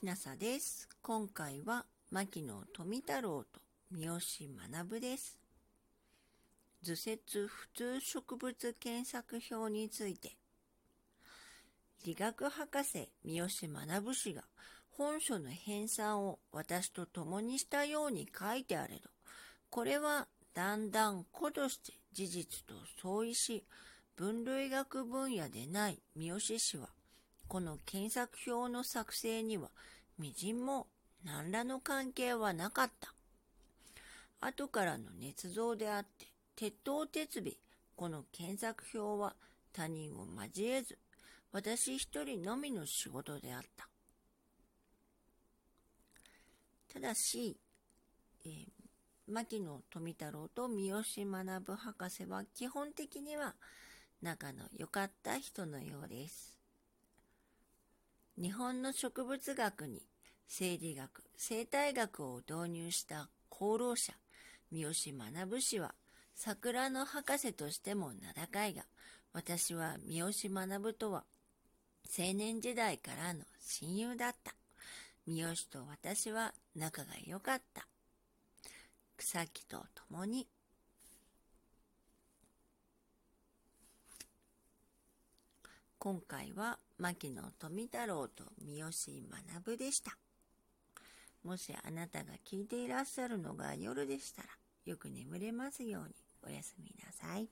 きなさです。今回は、牧野富太郎と三好学です。図説普通植物検索表について、理学博士三好学氏が本書の編纂を私と共にしたように書いてあれど、これはだんだん子として事実と相違し、分類学分野でない三好氏は、この検索表の作成には、みじんも何らの関係はなかった。後からの捏造であって、鉄頭鉄尾、この検索表は他人を交えず、私一人のみの仕事であった。ただし、えー、牧野富太郎と三好学博士は基本的には仲の良かった人のようです。日本の植物学に生理学、生態学を導入した功労者、三好学氏は、桜の博士としても名高いが、私は三好学とは、青年時代からの親友だった。三好と私は仲が良かった。草木と共に今回は牧野富太郎と三好学でした。もしあなたが聞いていらっしゃるのが夜でしたら、よく眠れますようにおやすみなさい。